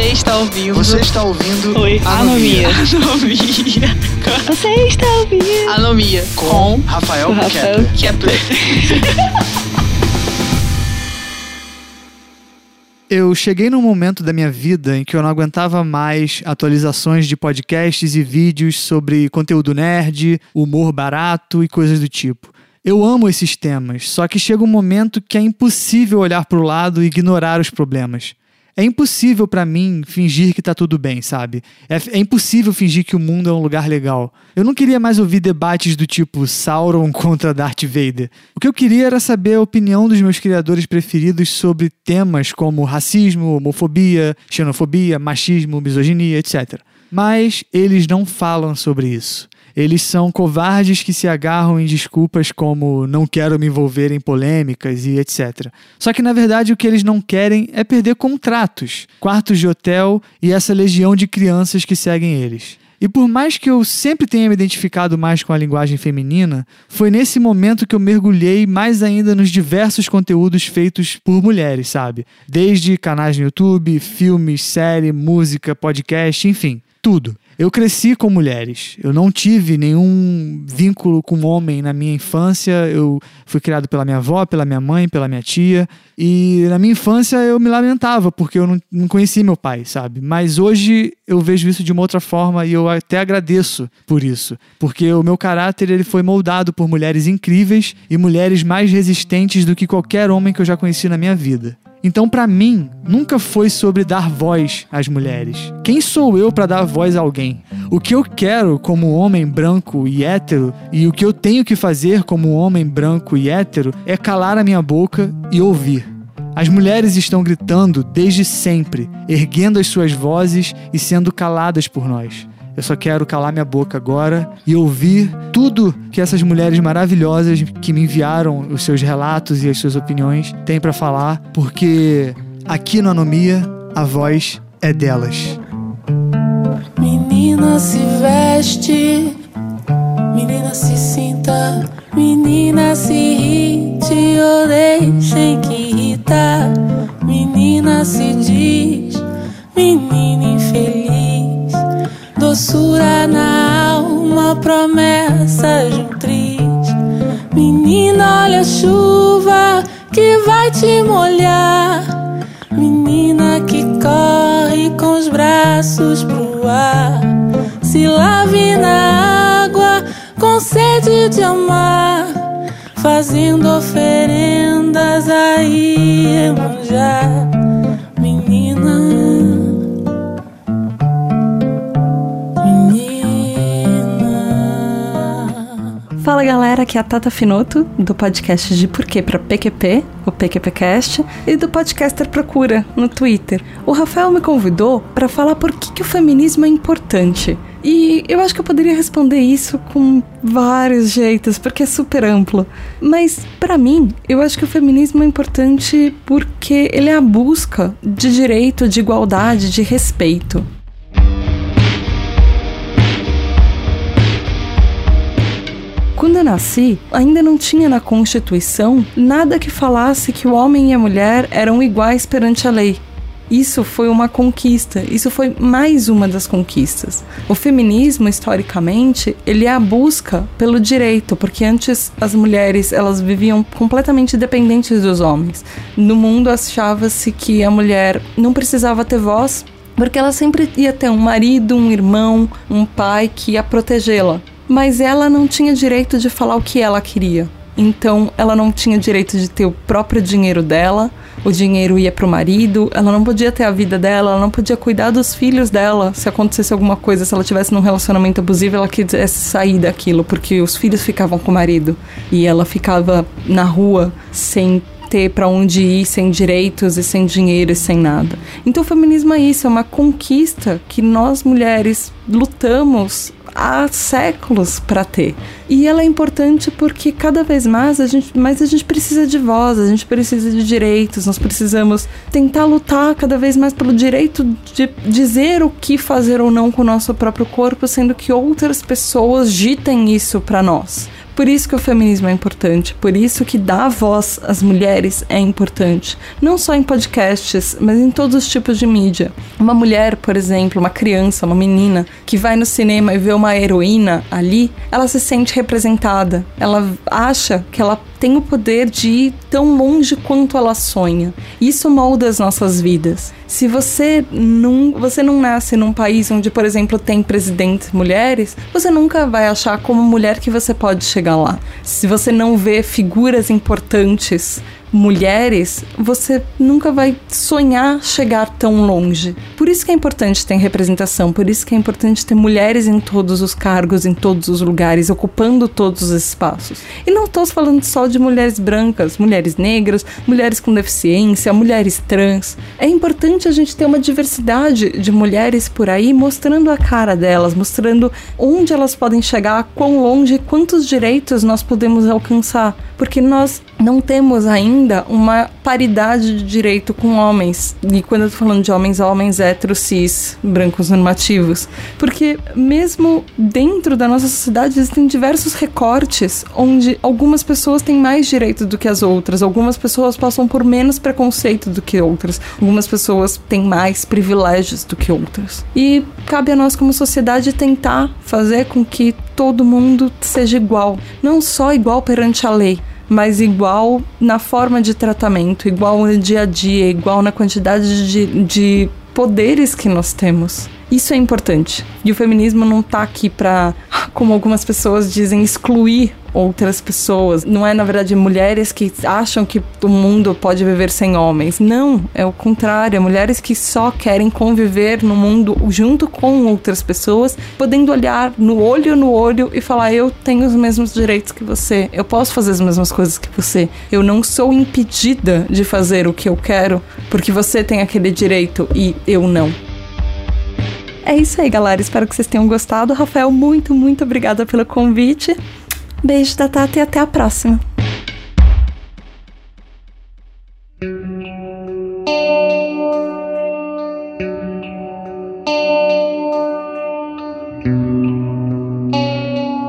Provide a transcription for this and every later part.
Você está ouvindo. Você está ouvindo. Oi, Anomia. Anomia. Você está ouvindo? Anomia. Com Rafael Rafael Kepler. Kepler. Eu cheguei num momento da minha vida em que eu não aguentava mais atualizações de podcasts e vídeos sobre conteúdo nerd, humor barato e coisas do tipo. Eu amo esses temas, só que chega um momento que é impossível olhar para o lado e ignorar os problemas. É impossível para mim fingir que tá tudo bem, sabe? É, é impossível fingir que o mundo é um lugar legal. Eu não queria mais ouvir debates do tipo Sauron contra Darth Vader. O que eu queria era saber a opinião dos meus criadores preferidos sobre temas como racismo, homofobia, xenofobia, machismo, misoginia, etc. Mas eles não falam sobre isso. Eles são covardes que se agarram em desculpas como não quero me envolver em polêmicas e etc. Só que na verdade o que eles não querem é perder contratos, quartos de hotel e essa legião de crianças que seguem eles. E por mais que eu sempre tenha me identificado mais com a linguagem feminina, foi nesse momento que eu mergulhei mais ainda nos diversos conteúdos feitos por mulheres, sabe? Desde canais no YouTube, filmes, série, música, podcast, enfim, tudo. Eu cresci com mulheres. Eu não tive nenhum vínculo com homem na minha infância. Eu fui criado pela minha avó, pela minha mãe, pela minha tia. E na minha infância eu me lamentava porque eu não, não conhecia meu pai, sabe? Mas hoje eu vejo isso de uma outra forma e eu até agradeço por isso, porque o meu caráter ele foi moldado por mulheres incríveis e mulheres mais resistentes do que qualquer homem que eu já conheci na minha vida. Então, para mim, nunca foi sobre dar voz às mulheres. Quem sou eu para dar voz a alguém? O que eu quero como homem branco e hétero e o que eu tenho que fazer como homem branco e hétero é calar a minha boca e ouvir. As mulheres estão gritando desde sempre, erguendo as suas vozes e sendo caladas por nós. Eu só quero calar minha boca agora e ouvir tudo que essas mulheres maravilhosas que me enviaram os seus relatos e as suas opiniões têm para falar, porque aqui no Anomia a voz é delas. Menina se veste, menina se sinta, menina se irrite ou deixem que irrita. Menina se diz, menina infeliz, doçura na alma, promessa de um triz. Menina, olha a chuva que vai te molhar. Menina que corre com os braços pro ar. Se lave na água com sede de amar. Fazendo oferendas a Iemanjá. Fala galera, aqui é a Tata Finoto, do podcast de Porquê pra PQP, o PQPcast, e do podcaster Procura, no Twitter. O Rafael me convidou para falar por que, que o feminismo é importante. E eu acho que eu poderia responder isso com vários jeitos, porque é super amplo. Mas, para mim, eu acho que o feminismo é importante porque ele é a busca de direito, de igualdade, de respeito. Quando eu nasci, ainda não tinha na Constituição nada que falasse que o homem e a mulher eram iguais perante a lei. Isso foi uma conquista, isso foi mais uma das conquistas. O feminismo, historicamente, ele é a busca pelo direito, porque antes as mulheres elas viviam completamente dependentes dos homens. No mundo achava-se que a mulher não precisava ter voz, porque ela sempre ia ter um marido, um irmão, um pai que ia protegê-la. Mas ela não tinha direito de falar o que ela queria. Então, ela não tinha direito de ter o próprio dinheiro dela, o dinheiro ia pro marido, ela não podia ter a vida dela, ela não podia cuidar dos filhos dela. Se acontecesse alguma coisa, se ela tivesse num relacionamento abusivo, ela quisesse sair daquilo, porque os filhos ficavam com o marido e ela ficava na rua sem ter para onde ir, sem direitos e sem dinheiro e sem nada. Então o feminismo é isso, é uma conquista que nós mulheres lutamos há séculos para ter. E ela é importante porque cada vez mais a gente, mais a gente precisa de voz, a gente precisa de direitos, nós precisamos tentar lutar cada vez mais pelo direito de dizer o que fazer ou não com o nosso próprio corpo, sendo que outras pessoas ditem isso para nós. Por isso que o feminismo é importante, por isso que dar voz às mulheres é importante. Não só em podcasts, mas em todos os tipos de mídia. Uma mulher, por exemplo, uma criança, uma menina, que vai no cinema e vê uma heroína ali, ela se sente representada. Ela acha que ela tem o poder de ir tão longe quanto ela sonha. Isso molda as nossas vidas. Se você não, você não nasce num país onde, por exemplo, tem presidentes mulheres, você nunca vai achar como mulher que você pode chegar lá. Se você não vê figuras importantes mulheres, você nunca vai sonhar chegar tão longe. Por isso que é importante ter representação, por isso que é importante ter mulheres em todos os cargos, em todos os lugares, ocupando todos os espaços. E não estou falando só de mulheres brancas, mulheres negras, mulheres com deficiência, mulheres trans. É importante a gente ter uma diversidade de mulheres por aí mostrando a cara delas, mostrando onde elas podem chegar, quão longe, quantos direitos nós podemos alcançar, porque nós não temos ainda uma paridade de direito com homens. E quando eu tô falando de homens, homens héteros, cis, brancos normativos. Porque mesmo dentro da nossa sociedade existem diversos recortes onde algumas pessoas têm mais direito do que as outras, algumas pessoas passam por menos preconceito do que outras, algumas pessoas têm mais privilégios do que outras. E cabe a nós como sociedade tentar fazer com que todo mundo seja igual, não só igual perante a lei, mas igual na forma de tratamento, igual no dia a dia, igual na quantidade de, de poderes que nós temos. Isso é importante. E o feminismo não tá aqui para, como algumas pessoas dizem, excluir outras pessoas. Não é, na verdade, mulheres que acham que o mundo pode viver sem homens. Não, é o contrário. É mulheres que só querem conviver no mundo junto com outras pessoas, podendo olhar no olho no olho e falar: eu tenho os mesmos direitos que você, eu posso fazer as mesmas coisas que você. Eu não sou impedida de fazer o que eu quero porque você tem aquele direito e eu não. É isso aí, galera. Espero que vocês tenham gostado. Rafael, muito, muito obrigada pelo convite. Beijo da Tata e até a próxima.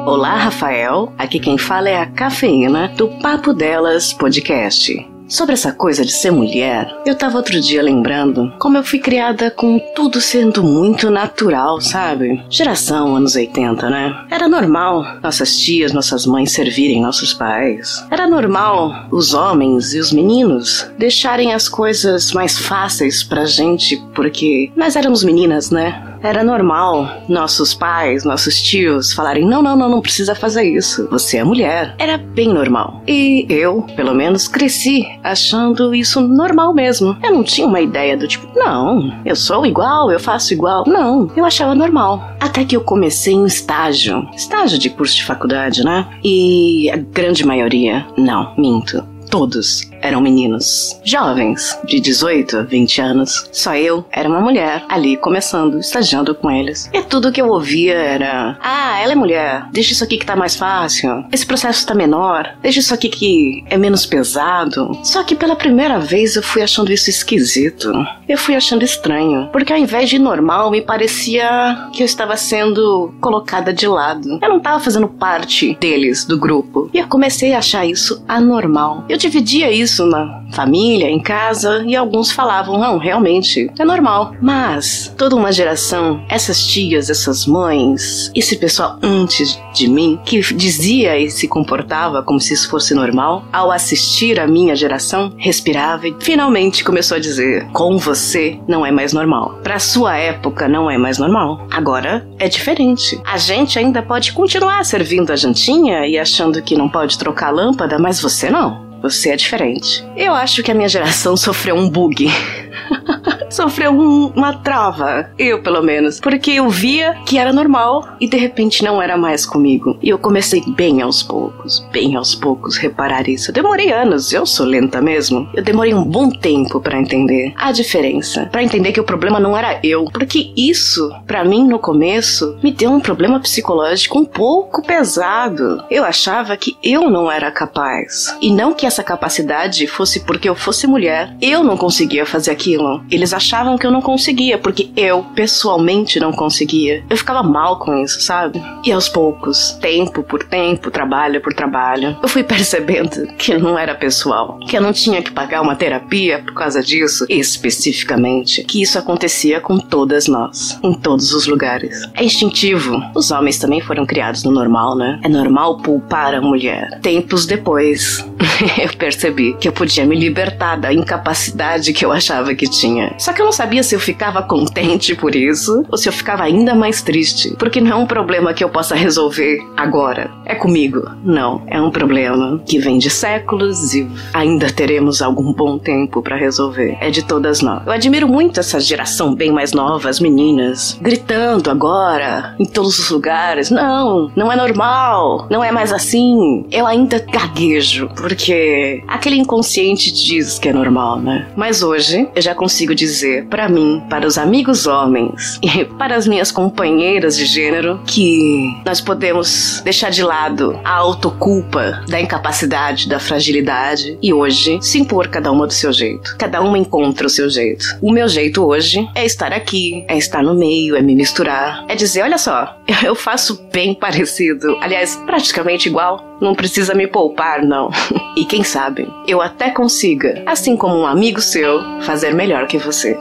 Olá, Rafael. Aqui quem fala é a Cafeína do Papo Delas Podcast. Sobre essa coisa de ser mulher, eu tava outro dia lembrando como eu fui criada com tudo sendo muito natural, sabe? Geração anos 80, né? Era normal nossas tias, nossas mães servirem nossos pais. Era normal os homens e os meninos deixarem as coisas mais fáceis pra gente porque nós éramos meninas, né? Era normal nossos pais, nossos tios falarem: não, não, não, não precisa fazer isso. Você é mulher. Era bem normal. E eu, pelo menos, cresci achando isso normal mesmo. Eu não tinha uma ideia do tipo: não, eu sou igual, eu faço igual. Não, eu achava normal. Até que eu comecei um estágio estágio de curso de faculdade, né? E a grande maioria, não, minto todos eram meninos, jovens, de 18 a 20 anos. Só eu era uma mulher ali começando, estagiando com eles. E tudo que eu ouvia era: Ah, ela é mulher, deixa isso aqui que tá mais fácil. Esse processo tá menor, deixa isso aqui que é menos pesado. Só que pela primeira vez eu fui achando isso esquisito. Eu fui achando estranho, porque ao invés de normal, me parecia que eu estava sendo colocada de lado. Eu não estava fazendo parte deles, do grupo. E eu comecei a achar isso anormal. Eu dividia isso na família, em casa, e alguns falavam: não, realmente, é normal. Mas toda uma geração, essas tias, essas mães, esse pessoal antes de mim, que dizia e se comportava como se isso fosse normal, ao assistir a minha geração, respirava e finalmente começou a dizer: com você não é mais normal. Para sua época não é mais normal. Agora é diferente. A gente ainda pode continuar servindo a jantinha e achando que não pode trocar a lâmpada, mas você não. Você é diferente. Eu acho que a minha geração sofreu um bug. sofreu um, uma trava. Eu, pelo menos. Porque eu via que era normal e de repente não era mais comigo. E eu comecei bem aos poucos, bem aos poucos reparar isso. Eu demorei anos, eu sou lenta mesmo. Eu demorei um bom tempo para entender a diferença. para entender que o problema não era eu. Porque isso, para mim, no começo, me deu um problema psicológico um pouco pesado. Eu achava que eu não era capaz. E não que essa capacidade fosse porque eu fosse mulher. Eu não conseguia fazer aquilo. Eles achavam que eu não conseguia, porque eu pessoalmente não conseguia. Eu ficava mal com isso, sabe? E aos poucos, tempo por tempo, trabalho por trabalho, eu fui percebendo que não era pessoal, que eu não tinha que pagar uma terapia por causa disso, especificamente, que isso acontecia com todas nós, em todos os lugares. É instintivo. Os homens também foram criados no normal, né? É normal poupar a mulher. Tempos depois, eu percebi que eu podia me libertar da incapacidade que eu achava que tinha. Só que eu não sabia se eu ficava contente por isso ou se eu ficava ainda mais triste, porque não é um problema que eu possa resolver agora. É comigo. Não, é um problema que vem de séculos e ainda teremos algum bom tempo para resolver. É de todas nós. Eu admiro muito essa geração bem mais nova, as meninas, gritando agora em todos os lugares. Não, não é normal, não é mais assim. Eu ainda gaguejo, porque aquele inconsciente diz que é normal, né? Mas hoje eu já consigo dizer para mim, para os amigos homens e para as minhas companheiras de gênero que nós podemos deixar de lado a autoculpa da incapacidade, da fragilidade e hoje se impor cada uma do seu jeito. Cada uma encontra o seu jeito. O meu jeito hoje é estar aqui, é estar no meio, é me misturar, é dizer, olha só, eu faço bem parecido, aliás, praticamente igual. Não precisa me poupar, não. e quem sabe, eu até consiga, assim como um amigo seu, fazer melhor que você.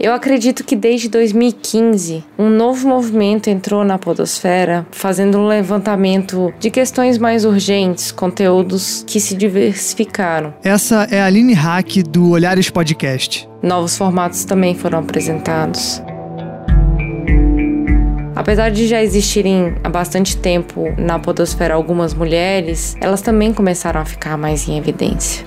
Eu acredito que desde 2015 um novo movimento entrou na Podosfera, fazendo um levantamento de questões mais urgentes, conteúdos que se diversificaram. Essa é a Aline Hack do Olhares Podcast. Novos formatos também foram apresentados. Apesar de já existirem há bastante tempo na Podosfera algumas mulheres, elas também começaram a ficar mais em evidência.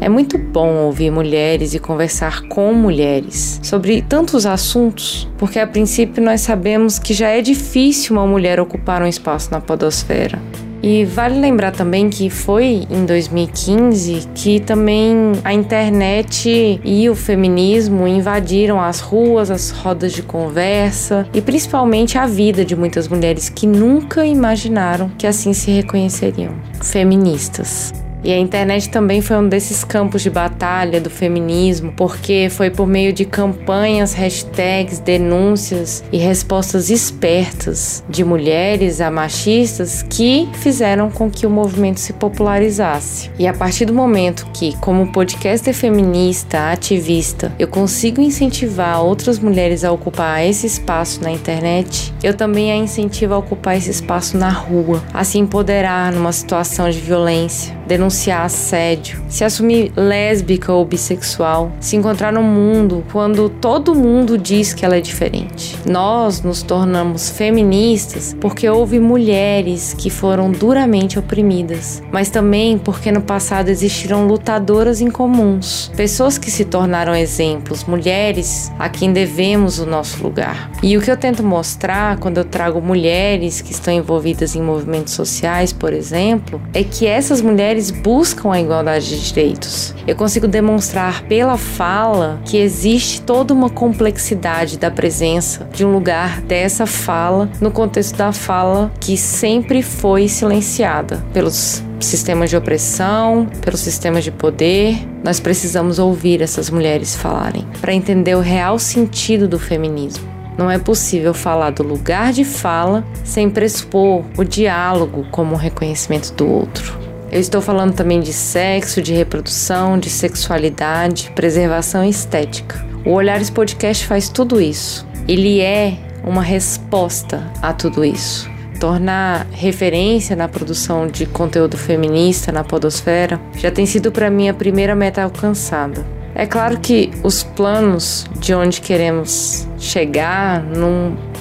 É muito bom ouvir mulheres e conversar com mulheres sobre tantos assuntos, porque a princípio nós sabemos que já é difícil uma mulher ocupar um espaço na podosfera. E vale lembrar também que foi em 2015 que também a internet e o feminismo invadiram as ruas, as rodas de conversa e principalmente a vida de muitas mulheres que nunca imaginaram que assim se reconheceriam. Feministas. E a internet também foi um desses campos de batalha do feminismo, porque foi por meio de campanhas, hashtags, denúncias e respostas espertas de mulheres a machistas que fizeram com que o movimento se popularizasse. E a partir do momento que, como podcaster feminista, ativista, eu consigo incentivar outras mulheres a ocupar esse espaço na internet, eu também a incentivo a ocupar esse espaço na rua, a se empoderar numa situação de violência, denunciar assédio, se assumir lésbica ou bissexual, se encontrar no mundo quando todo mundo diz que ela é diferente. Nós nos tornamos feministas porque houve mulheres que foram duramente oprimidas, mas também porque no passado existiram lutadoras incomuns, pessoas que se tornaram exemplos, mulheres a quem devemos o nosso lugar. E o que eu tento mostrar quando eu trago mulheres que estão envolvidas em movimentos sociais, por exemplo, é que essas mulheres buscam a igualdade de direitos. Eu consigo demonstrar pela fala que existe toda uma complexidade da presença de um lugar dessa fala no contexto da fala que sempre foi silenciada pelos sistemas de opressão, pelos sistemas de poder. Nós precisamos ouvir essas mulheres falarem para entender o real sentido do feminismo. Não é possível falar do lugar de fala sem pressupor o diálogo como um reconhecimento do outro. Eu estou falando também de sexo, de reprodução, de sexualidade, preservação estética. O Olhares Podcast faz tudo isso. Ele é uma resposta a tudo isso. Tornar referência na produção de conteúdo feminista na Podosfera já tem sido para mim a primeira meta alcançada. É claro que os planos de onde queremos chegar,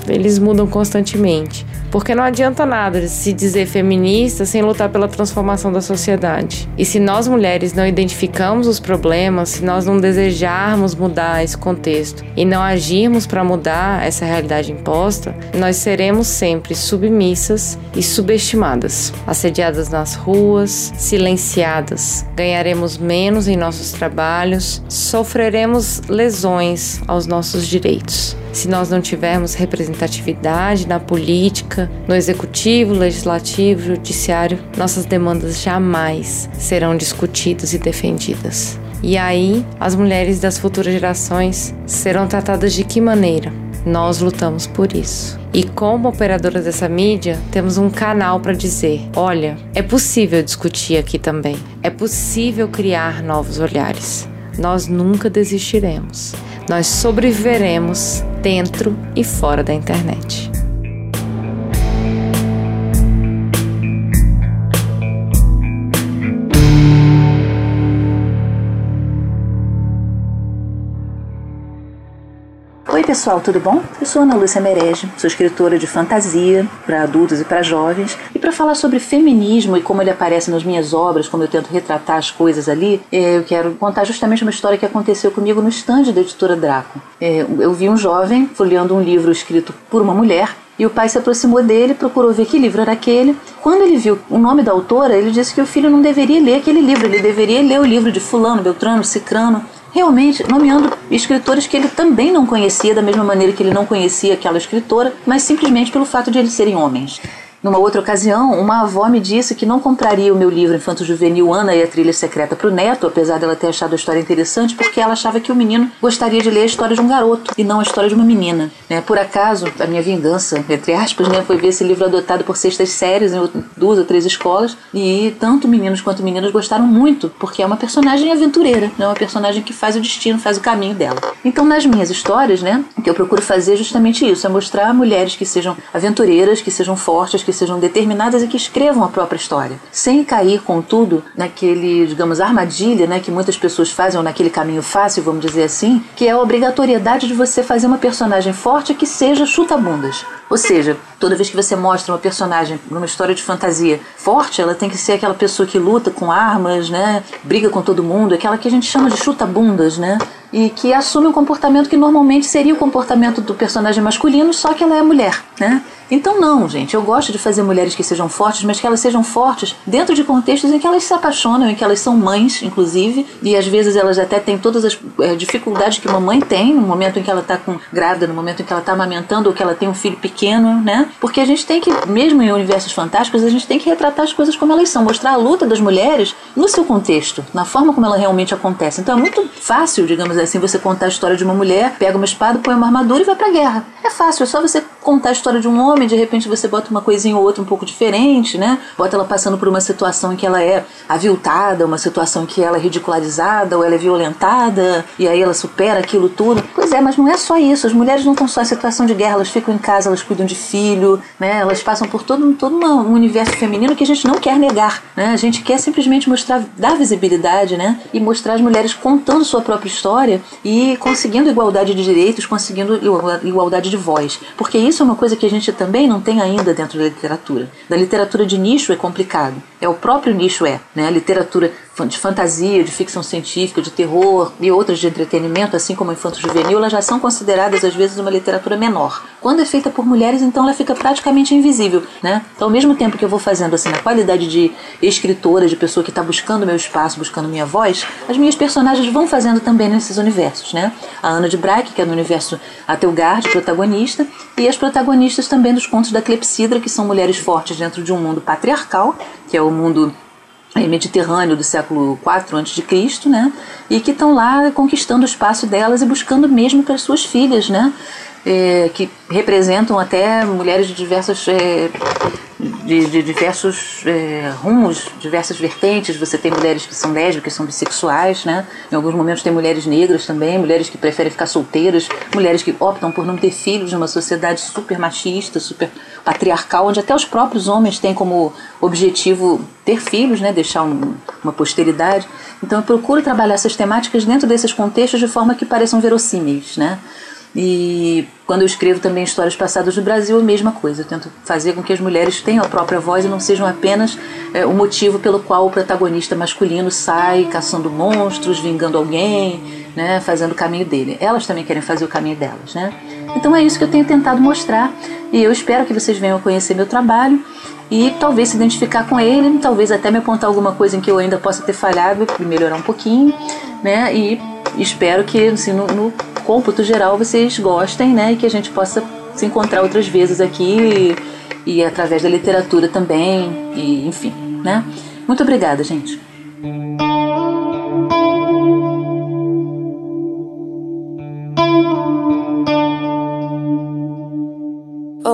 eles mudam constantemente. Porque não adianta nada se dizer feminista sem lutar pela transformação da sociedade. E se nós mulheres não identificamos os problemas, se nós não desejarmos mudar esse contexto e não agirmos para mudar essa realidade imposta, nós seremos sempre submissas e subestimadas, assediadas nas ruas, silenciadas. Ganharemos menos em nossos trabalhos, sofreremos lesões aos nossos direitos se nós não tivermos representatividade na política, política, no executivo, legislativo, judiciário, nossas demandas jamais serão discutidas e defendidas. E aí, as mulheres das futuras gerações serão tratadas de que maneira? Nós lutamos por isso. E como operadoras dessa mídia, temos um canal para dizer: olha, é possível discutir aqui também. É possível criar novos olhares. Nós nunca desistiremos. Nós sobreviveremos dentro e fora da internet. Pessoal, tudo bom? Eu sou Ana Lúcia Merege, sou escritora de fantasia para adultos e para jovens. E para falar sobre feminismo e como ele aparece nas minhas obras, como eu tento retratar as coisas ali, é, eu quero contar justamente uma história que aconteceu comigo no estande da editora Draco. É, eu vi um jovem folheando um livro escrito por uma mulher e o pai se aproximou dele, procurou ver que livro era aquele. Quando ele viu o nome da autora, ele disse que o filho não deveria ler aquele livro, ele deveria ler o livro de Fulano, Beltrano, Cicrano realmente nomeando escritores que ele também não conhecia, da mesma maneira que ele não conhecia aquela escritora, mas simplesmente pelo fato de eles serem homens. Numa outra ocasião, uma avó me disse que não compraria o meu livro Infanto Juvenil Ana e a Trilha Secreta para o neto, apesar dela ter achado a história interessante, porque ela achava que o menino gostaria de ler a história de um garoto e não a história de uma menina. Né? Por acaso, a minha vingança, entre aspas, né, foi ver esse livro adotado por sextas séries em duas ou três escolas e tanto meninos quanto meninas gostaram muito, porque é uma personagem aventureira, é uma personagem que faz o destino, faz o caminho dela. Então, nas minhas histórias, né, o que eu procuro fazer é justamente isso, é mostrar mulheres que sejam aventureiras, que sejam fortes, que sejam determinadas e que escrevam a própria história, sem cair, contudo, naquele, digamos, armadilha né, que muitas pessoas fazem, ou naquele caminho fácil, vamos dizer assim, que é a obrigatoriedade de você fazer uma personagem forte que seja chuta-bundas. Ou seja, toda vez que você mostra uma personagem numa história de fantasia forte, ela tem que ser aquela pessoa que luta com armas, né? Briga com todo mundo, aquela que a gente chama de chuta-bundas, né? E que assume um comportamento que normalmente seria o comportamento do personagem masculino, só que ela é mulher, né? Então não, gente, eu gosto de fazer mulheres que sejam fortes, mas que elas sejam fortes dentro de contextos em que elas se apaixonam, em que elas são mães, inclusive, e às vezes elas até têm todas as é, dificuldades que uma mãe tem no momento em que ela está com grávida, no momento em que ela está amamentando ou que ela tem um filho pequeno, né? Porque a gente tem que, mesmo em universos fantásticos, a gente tem que retratar as coisas como elas são, mostrar a luta das mulheres no seu contexto, na forma como ela realmente acontece. Então é muito fácil, digamos assim, você contar a história de uma mulher, pega uma espada, põe uma armadura e vai pra guerra. É fácil, é só você contar a história de um homem, de repente você bota uma coisinha ou outra um pouco diferente, né? Bota ela passando por uma situação em que ela é aviltada, uma situação em que ela é ridicularizada ou ela é violentada, e aí ela supera aquilo tudo. Pois é, mas não é só isso. As mulheres não estão só em situação de guerra, elas ficam em casa, elas cuidam de filho, né? Elas passam por todo, todo um universo feminino que a gente não quer negar, né? A gente quer simplesmente mostrar, dar visibilidade, né? E mostrar as mulheres contando sua própria história e conseguindo igualdade de direitos, conseguindo igualdade de voz. Porque isso é uma coisa que a gente também não tem ainda dentro da literatura. Da literatura de nicho é complicado. É o próprio nicho é, né? Literatura de fantasia, de ficção científica, de terror e outras de entretenimento, assim como infanto juvenil, elas já são consideradas às vezes uma literatura menor. Quando é feita por mulheres, então ela fica praticamente invisível, né? Então, ao mesmo tempo que eu vou fazendo assim na qualidade de escritora, de pessoa que está buscando meu espaço, buscando minha voz, as minhas personagens vão fazendo também nesses universos, né? A Ana de Braque, que é no universo Atelgard, protagonista, e as protagonistas também dos contos da Clepsidra, que são mulheres fortes dentro de um mundo patriarcal, que é o mundo mediterrâneo do século IV a.C., né? E que estão lá conquistando o espaço delas e buscando mesmo para as suas filhas, né? É, que representam até mulheres de diversas é, de, de diversos é, rumos, diversas vertentes. Você tem mulheres que são lésbicas, são bissexuais, né? Em alguns momentos tem mulheres negras também, mulheres que preferem ficar solteiras, mulheres que optam por não ter filhos numa sociedade super machista, super patriarcal, onde até os próprios homens têm como objetivo ter filhos, né? Deixar um, uma posteridade. Então eu procuro trabalhar essas temáticas dentro desses contextos de forma que pareçam verossímeis, né? E quando eu escrevo também histórias passadas do Brasil, a mesma coisa. Eu tento fazer com que as mulheres tenham a própria voz e não sejam apenas é, o motivo pelo qual o protagonista masculino sai caçando monstros, vingando alguém, né, fazendo o caminho dele. Elas também querem fazer o caminho delas, né? Então é isso que eu tenho tentado mostrar e eu espero que vocês venham conhecer meu trabalho e talvez se identificar com ele, talvez até me apontar alguma coisa em que eu ainda possa ter falhado e melhorar um pouquinho, né? E espero que assim, no, no cômputo geral vocês gostem, né? E que a gente possa se encontrar outras vezes aqui e através da literatura também, e enfim, né? Muito obrigada, gente.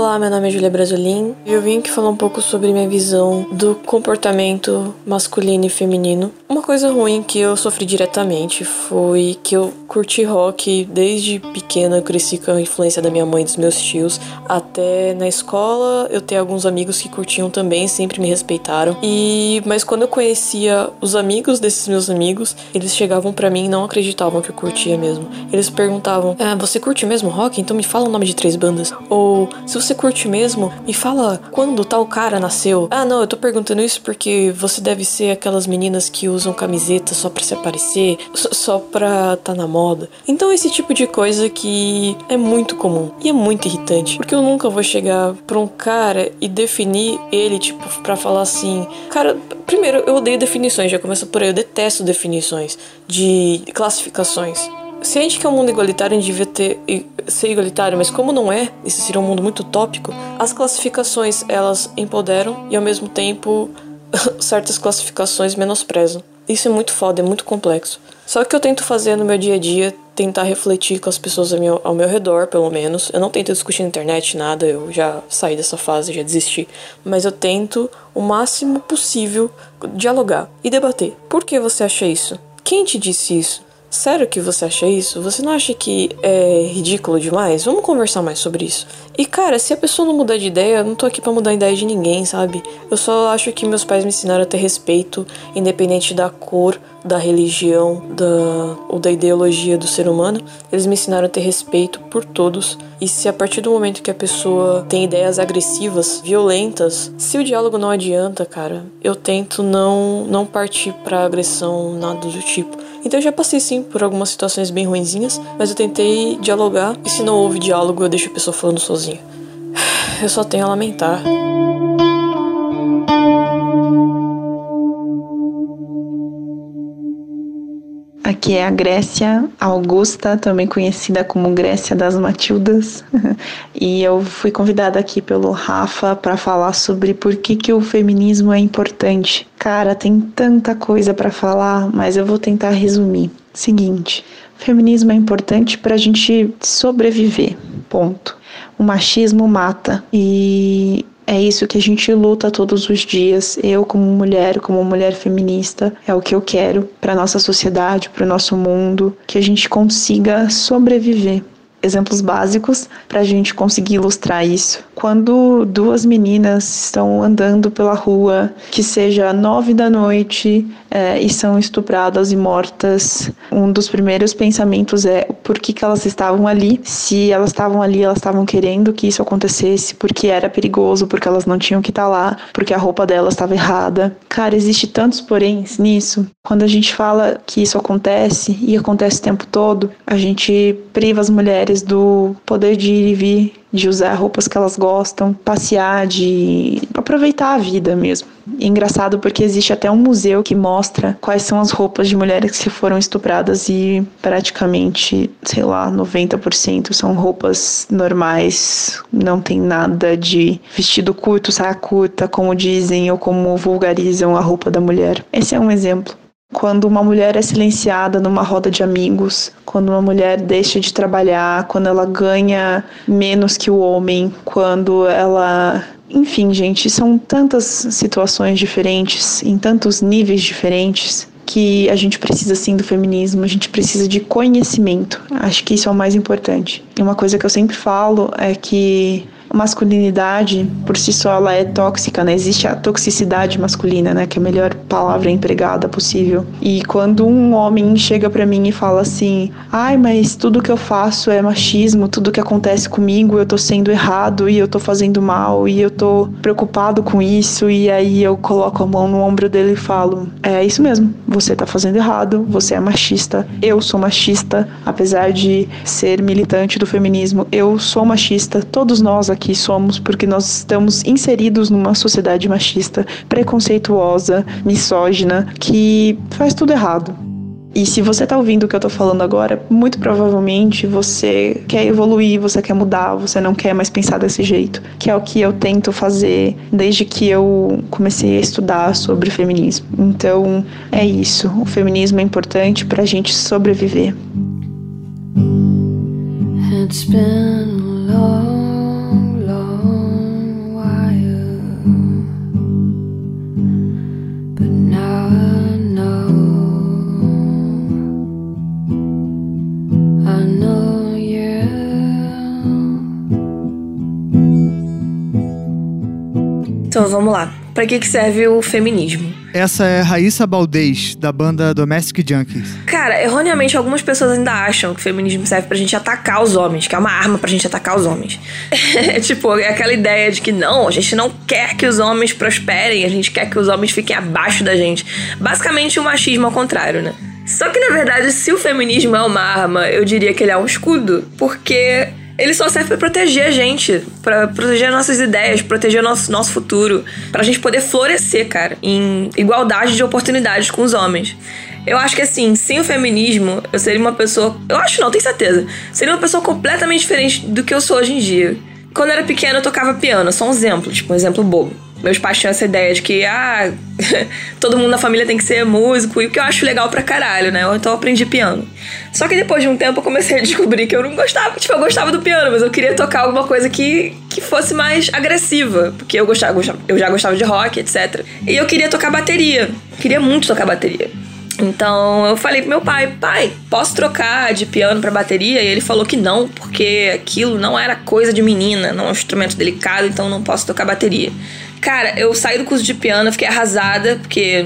Olá, meu nome é Julia Brasolin e eu vim aqui falar um pouco sobre minha visão do comportamento masculino e feminino. Uma coisa ruim que eu sofri diretamente foi que eu curti rock desde pequena, eu cresci com a influência da minha mãe e dos meus tios. Até na escola eu tenho alguns amigos que curtiam também, sempre me respeitaram. E mas quando eu conhecia os amigos desses meus amigos, eles chegavam para mim e não acreditavam que eu curtia mesmo. Eles perguntavam: ah, "Você curte mesmo rock? Então me fala o nome de três bandas." Ou "Se você curte mesmo, me fala quando tal cara nasceu." "Ah, não, eu tô perguntando isso porque você deve ser aquelas meninas que usam camiseta só para se aparecer, só pra tá na moda." Então esse tipo de coisa que é muito comum e é muito irritante, porque eu nunca vou chegar pra um cara e definir ele tipo para falar assim, cara, primeiro eu odeio definições, já começa por aí, eu detesto definições de classificações. Gente quer um mundo igualitário, devia ter, ser igualitário, mas como não é, isso seria um mundo muito utópico, as classificações elas empoderam e ao mesmo tempo certas classificações menosprezam. Isso é muito foda, é muito complexo. Só que eu tento fazer no meu dia a dia, tentar refletir com as pessoas ao meu, ao meu redor, pelo menos. Eu não tento discutir na internet nada, eu já saí dessa fase, já desisti. Mas eu tento o máximo possível dialogar e debater. Por que você acha isso? Quem te disse isso? Sério que você acha isso? Você não acha que é ridículo demais? Vamos conversar mais sobre isso. E cara, se a pessoa não mudar de ideia, eu não tô aqui para mudar a ideia de ninguém, sabe? Eu só acho que meus pais me ensinaram a ter respeito, independente da cor, da religião, da ou da ideologia do ser humano. Eles me ensinaram a ter respeito por todos. E se a partir do momento que a pessoa tem ideias agressivas, violentas, se o diálogo não adianta, cara, eu tento não não partir para agressão, nada do tipo. Então eu já passei sim por algumas situações bem ruinzinhas, mas eu tentei dialogar e se não houve diálogo eu deixo a pessoa falando sozinha. Eu só tenho a lamentar. Aqui é a Grécia Augusta, também conhecida como Grécia das Matildas, e eu fui convidada aqui pelo Rafa para falar sobre por que, que o feminismo é importante. Cara, tem tanta coisa para falar, mas eu vou tentar resumir. Seguinte, feminismo é importante para a gente sobreviver, ponto. O machismo mata e é isso que a gente luta todos os dias. Eu, como mulher, como mulher feminista, é o que eu quero para nossa sociedade, para o nosso mundo, que a gente consiga sobreviver exemplos básicos para a gente conseguir ilustrar isso. Quando duas meninas estão andando pela rua, que seja nove da noite, é, e são estupradas e mortas, um dos primeiros pensamentos é por que, que elas estavam ali. Se elas estavam ali, elas estavam querendo que isso acontecesse, porque era perigoso, porque elas não tinham que estar tá lá, porque a roupa delas estava errada. Cara, existe tantos poréns nisso. Quando a gente fala que isso acontece e acontece o tempo todo, a gente priva as mulheres do poder de ir e vir de usar roupas que elas gostam, passear, de aproveitar a vida mesmo. E é engraçado porque existe até um museu que mostra quais são as roupas de mulheres que foram estupradas e praticamente, sei lá, 90% são roupas normais, não tem nada de vestido curto, saia curta, como dizem ou como vulgarizam a roupa da mulher. Esse é um exemplo. Quando uma mulher é silenciada numa roda de amigos, quando uma mulher deixa de trabalhar, quando ela ganha menos que o homem, quando ela. Enfim, gente, são tantas situações diferentes, em tantos níveis diferentes, que a gente precisa sim do feminismo, a gente precisa de conhecimento. Acho que isso é o mais importante. E uma coisa que eu sempre falo é que a masculinidade, por si só, ela é tóxica, né? Existe a toxicidade masculina, né? Que é a melhor palavra empregada possível. E quando um homem chega para mim e fala assim: ai, mas tudo que eu faço é machismo, tudo que acontece comigo eu tô sendo errado e eu tô fazendo mal e eu tô preocupado com isso, e aí eu coloco a mão no ombro dele e falo: é isso mesmo, você tá fazendo errado, você é machista, eu sou machista, apesar de ser militante do feminismo, eu sou machista, todos nós aqui aqui somos porque nós estamos inseridos numa sociedade machista, preconceituosa, misógina, que faz tudo errado. E se você tá ouvindo o que eu tô falando agora, muito provavelmente você quer evoluir, você quer mudar, você não quer mais pensar desse jeito, que é o que eu tento fazer desde que eu comecei a estudar sobre feminismo. Então, é isso. O feminismo é importante pra gente sobreviver. It's been long, Pra que, que serve o feminismo? Essa é Raíssa Baldez, da banda Domestic Junkies. Cara, erroneamente algumas pessoas ainda acham que o feminismo serve pra gente atacar os homens, que é uma arma pra gente atacar os homens. É tipo, é aquela ideia de que não, a gente não quer que os homens prosperem, a gente quer que os homens fiquem abaixo da gente. Basicamente o machismo ao contrário, né? Só que na verdade, se o feminismo é uma arma, eu diria que ele é um escudo, porque ele só serve pra proteger a gente, pra proteger nossas ideias, proteger nosso, nosso futuro, pra gente poder florescer, cara, em igualdade de oportunidades com os homens. Eu acho que assim, sem o feminismo, eu seria uma pessoa. Eu acho não, tenho certeza. Seria uma pessoa completamente diferente do que eu sou hoje em dia. Quando eu era pequena, eu tocava piano, só um exemplo, tipo, um exemplo bobo. Meus pais tinham essa ideia de que, ah, todo mundo na família tem que ser músico, e o que eu acho legal pra caralho, né? Então eu aprendi piano. Só que depois de um tempo eu comecei a descobrir que eu não gostava, tipo, eu gostava do piano, mas eu queria tocar alguma coisa que, que fosse mais agressiva, porque eu, gostava, eu já gostava de rock, etc. E eu queria tocar bateria, queria muito tocar bateria. Então eu falei pro meu pai, pai, posso trocar de piano pra bateria? E ele falou que não, porque aquilo não era coisa de menina, não é um instrumento delicado, então não posso tocar bateria. Cara, eu saí do curso de piano, fiquei arrasada, porque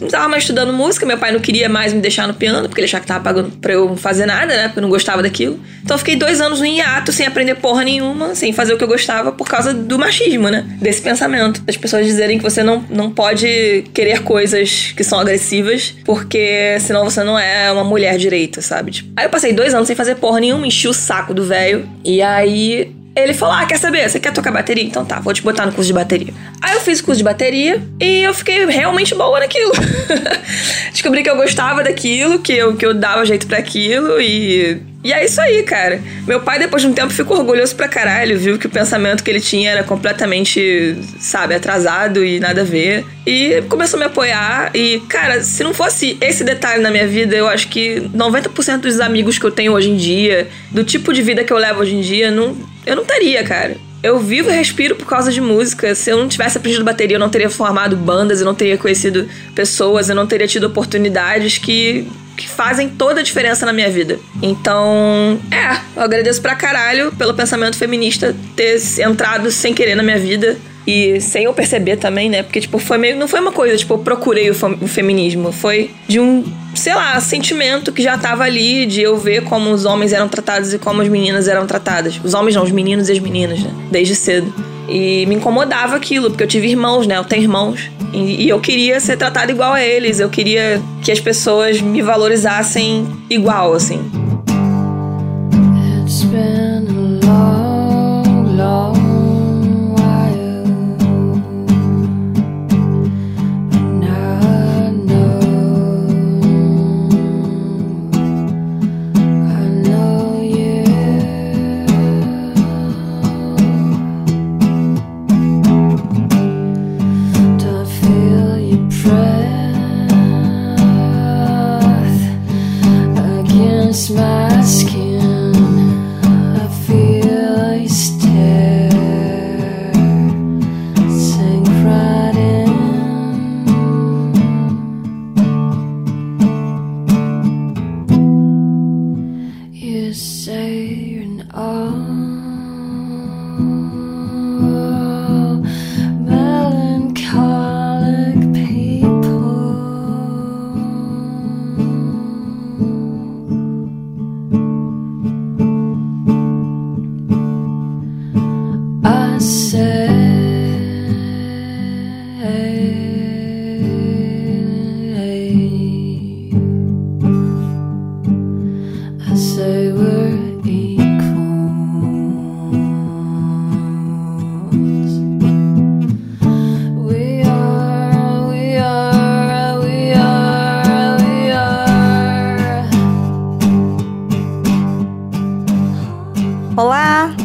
não tava mais estudando música, meu pai não queria mais me deixar no piano, porque ele achava que tava pagando pra eu fazer nada, né? Porque eu não gostava daquilo. Então eu fiquei dois anos no hiato, sem aprender porra nenhuma, sem fazer o que eu gostava, por causa do machismo, né? Desse pensamento. Das pessoas dizerem que você não, não pode querer coisas que são agressivas, porque senão você não é uma mulher direita, sabe? Tipo, aí eu passei dois anos sem fazer porra nenhuma, enchi o saco do velho, e aí ele falou: Ah, quer saber? Você quer tocar bateria? Então tá, vou te botar no curso de bateria. Aí eu fiz o curso de bateria e eu fiquei realmente boa naquilo. Descobri que eu gostava daquilo, que eu, que eu dava jeito pra aquilo e. E é isso aí, cara. Meu pai, depois de um tempo, ficou orgulhoso pra caralho, viu que o pensamento que ele tinha era completamente, sabe, atrasado e nada a ver. E começou a me apoiar. E, cara, se não fosse esse detalhe na minha vida, eu acho que 90% dos amigos que eu tenho hoje em dia, do tipo de vida que eu levo hoje em dia, não, eu não teria, cara. Eu vivo e respiro por causa de música. Se eu não tivesse aprendido bateria, eu não teria formado bandas, eu não teria conhecido pessoas, eu não teria tido oportunidades que, que fazem toda a diferença na minha vida. Então, é, eu agradeço pra caralho pelo pensamento feminista ter entrado sem querer na minha vida. E sem eu perceber também, né? Porque, tipo, foi meio. Não foi uma coisa, tipo, eu procurei o, o feminismo. Foi de um, sei lá, sentimento que já tava ali, de eu ver como os homens eram tratados e como as meninas eram tratadas. Os homens não, os meninos e as meninas, né? Desde cedo. E me incomodava aquilo, porque eu tive irmãos, né? Eu tenho irmãos. E, e eu queria ser tratada igual a eles. Eu queria que as pessoas me valorizassem igual, assim.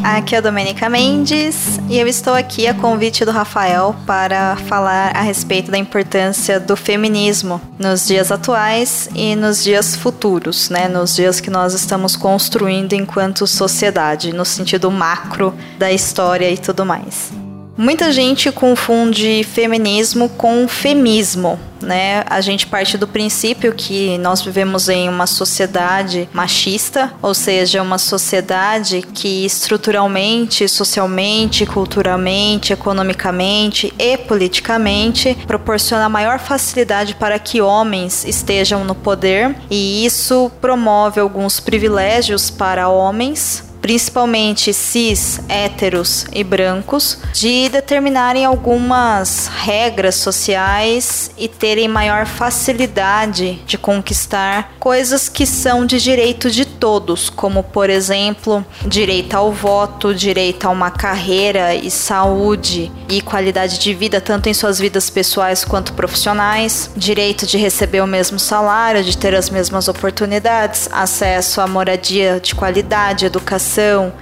Aqui é a Domenica Mendes e eu estou aqui a convite do Rafael para falar a respeito da importância do feminismo nos dias atuais e nos dias futuros, né? Nos dias que nós estamos construindo enquanto sociedade, no sentido macro da história e tudo mais. Muita gente confunde feminismo com femismo, né? A gente parte do princípio que nós vivemos em uma sociedade machista, ou seja, uma sociedade que estruturalmente, socialmente, culturalmente, economicamente e politicamente proporciona maior facilidade para que homens estejam no poder, e isso promove alguns privilégios para homens principalmente cis, héteros e brancos, de determinarem algumas regras sociais e terem maior facilidade de conquistar coisas que são de direito de todos, como por exemplo, direito ao voto, direito a uma carreira e saúde e qualidade de vida tanto em suas vidas pessoais quanto profissionais, direito de receber o mesmo salário, de ter as mesmas oportunidades, acesso à moradia de qualidade, educação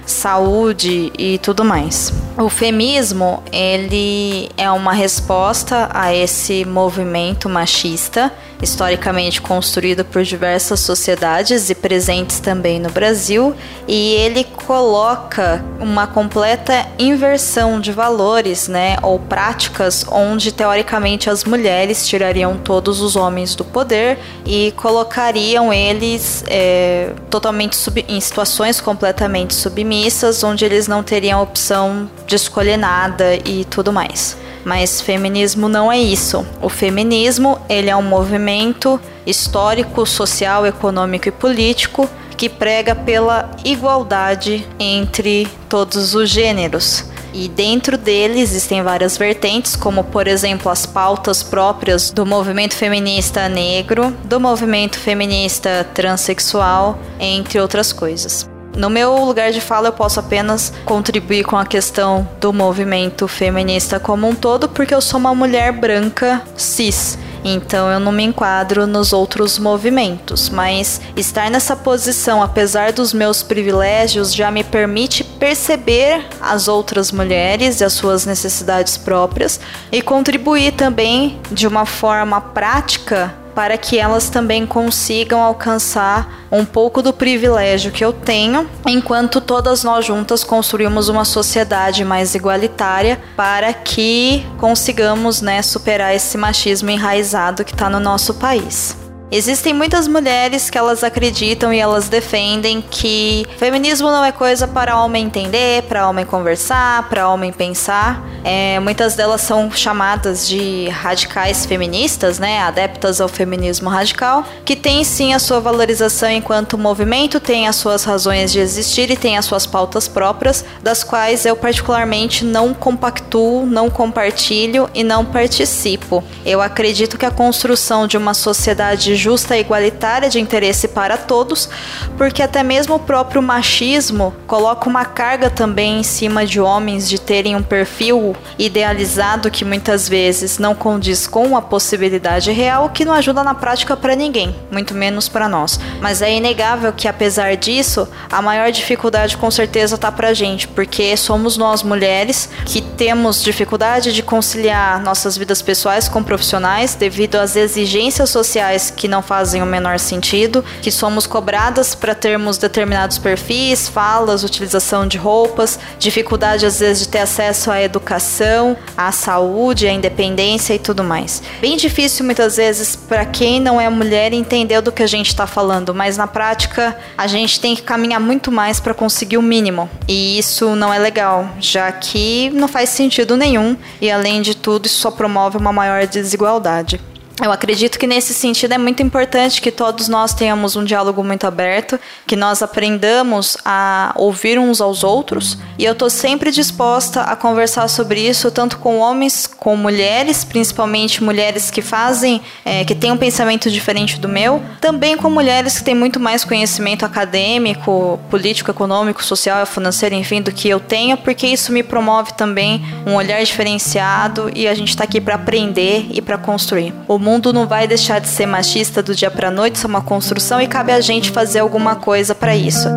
saúde e tudo mais. O feminismo, ele é uma resposta a esse movimento machista, historicamente construído por diversas sociedades e presentes também no Brasil, e ele coloca uma completa inversão de valores, né, ou práticas onde teoricamente as mulheres tirariam todos os homens do poder e colocariam eles é, totalmente sub, em situações completamente submissas, onde eles não teriam opção de escolher nada e tudo mais. Mas feminismo não é isso. O feminismo, ele é um movimento histórico, social, econômico e político que prega pela igualdade entre todos os gêneros. E dentro dele existem várias vertentes, como por exemplo as pautas próprias do movimento feminista negro, do movimento feminista transexual, entre outras coisas. No meu lugar de fala, eu posso apenas contribuir com a questão do movimento feminista como um todo, porque eu sou uma mulher branca cis. Então eu não me enquadro nos outros movimentos, mas estar nessa posição, apesar dos meus privilégios, já me permite perceber as outras mulheres e as suas necessidades próprias e contribuir também de uma forma prática para que elas também consigam alcançar um pouco do privilégio que eu tenho, enquanto todas nós juntas construímos uma sociedade mais igualitária para que consigamos né, superar esse machismo enraizado que está no nosso país. Existem muitas mulheres que elas acreditam e elas defendem que feminismo não é coisa para homem entender, para homem conversar, para homem pensar. É, muitas delas são chamadas de radicais feministas, né, adeptas ao feminismo radical, que tem sim a sua valorização enquanto movimento, tem as suas razões de existir e tem as suas pautas próprias, das quais eu particularmente não compactuo, não compartilho e não participo. Eu acredito que a construção de uma sociedade justa e igualitária de interesse para todos, porque até mesmo o próprio machismo coloca uma carga também em cima de homens de terem um perfil idealizado que muitas vezes não condiz com a possibilidade real, que não ajuda na prática para ninguém, muito menos para nós. Mas é inegável que apesar disso, a maior dificuldade com certeza tá pra gente, porque somos nós mulheres que temos dificuldade de conciliar nossas vidas pessoais com profissionais devido às exigências sociais que não fazem o menor sentido, que somos cobradas para termos determinados perfis, falas, utilização de roupas, dificuldade às vezes de ter acesso à educação, à saúde, à independência e tudo mais. Bem difícil muitas vezes para quem não é mulher entender do que a gente está falando, mas na prática a gente tem que caminhar muito mais para conseguir o mínimo. E isso não é legal, já que não faz sentido nenhum e além de tudo isso só promove uma maior desigualdade. Eu acredito que nesse sentido é muito importante que todos nós tenhamos um diálogo muito aberto, que nós aprendamos a ouvir uns aos outros. E eu estou sempre disposta a conversar sobre isso, tanto com homens, com mulheres, principalmente mulheres que fazem, é, que têm um pensamento diferente do meu, também com mulheres que têm muito mais conhecimento acadêmico, político, econômico, social, financeiro, enfim, do que eu tenho, porque isso me promove também um olhar diferenciado e a gente está aqui para aprender e para construir. O mundo não vai deixar de ser machista do dia para noite, isso é uma construção e cabe a gente fazer alguma coisa para isso.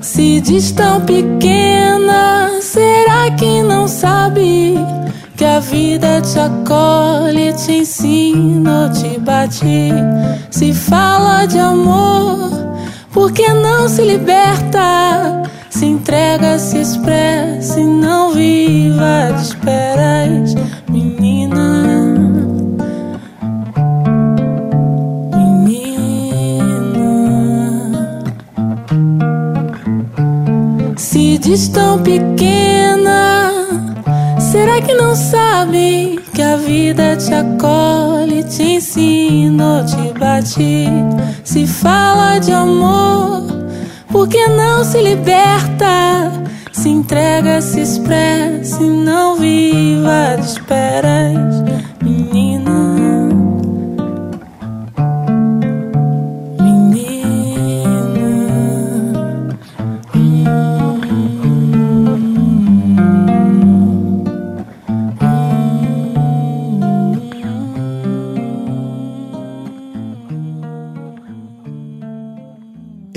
Se diz tão pequena, será que não sabe que a vida te acolhe, te ensina, te bate? Se fala de amor, por que não se liberta? Se entrega, se expressa e não viva de esperas, se diz tão pequena? Será que não sabe que a vida te acolhe, te ensina, te bate? Se fala de amor, por que não se liberta? Se entrega, se expressa e não viva de esperas, menina.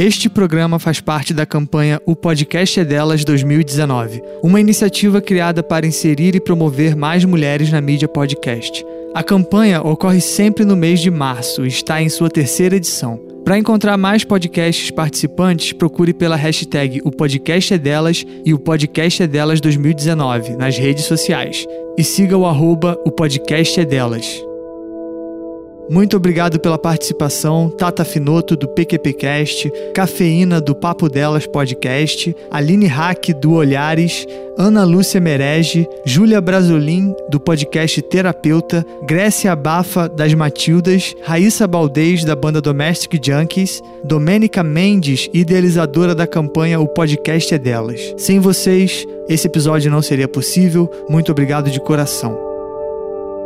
Este programa faz parte da campanha O Podcast é Delas 2019, uma iniciativa criada para inserir e promover mais mulheres na mídia podcast. A campanha ocorre sempre no mês de março e está em sua terceira edição. Para encontrar mais podcasts participantes, procure pela hashtag O Podcast é Delas e o Podcast é Delas 2019 nas redes sociais. E siga o arroba O Podcast é Delas. Muito obrigado pela participação, Tata Finoto do PQPcast, Cafeína do Papo Delas Podcast, Aline Hack do Olhares, Ana Lúcia Merege, Júlia Brasolim do podcast Terapeuta, Grécia Abafa das Matildas, Raíssa Baldez da banda Domestic Junkies, Domênica Mendes, idealizadora da campanha O Podcast é Delas. Sem vocês, esse episódio não seria possível. Muito obrigado de coração.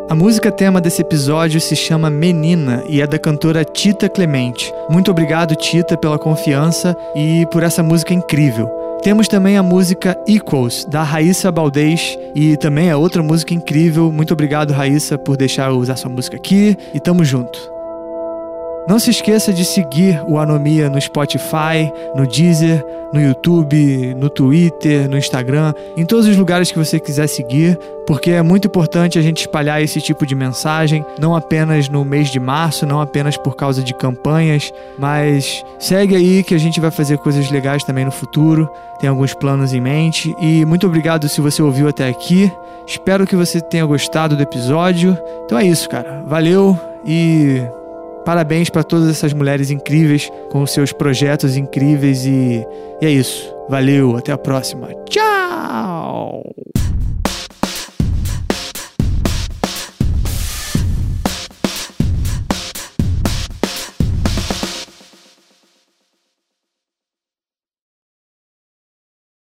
A música tema desse episódio se chama Menina e é da cantora Tita Clemente. Muito obrigado, Tita, pela confiança e por essa música incrível. Temos também a música Equals, da Raíssa Baldez, e também é outra música incrível. Muito obrigado, Raíssa, por deixar eu usar sua música aqui e tamo junto. Não se esqueça de seguir o Anomia no Spotify, no Deezer, no YouTube, no Twitter, no Instagram, em todos os lugares que você quiser seguir, porque é muito importante a gente espalhar esse tipo de mensagem, não apenas no mês de março, não apenas por causa de campanhas, mas segue aí que a gente vai fazer coisas legais também no futuro, tem alguns planos em mente. E muito obrigado se você ouviu até aqui. Espero que você tenha gostado do episódio. Então é isso, cara. Valeu e Parabéns para todas essas mulheres incríveis com seus projetos incríveis e, e é isso. Valeu, até a próxima. Tchau!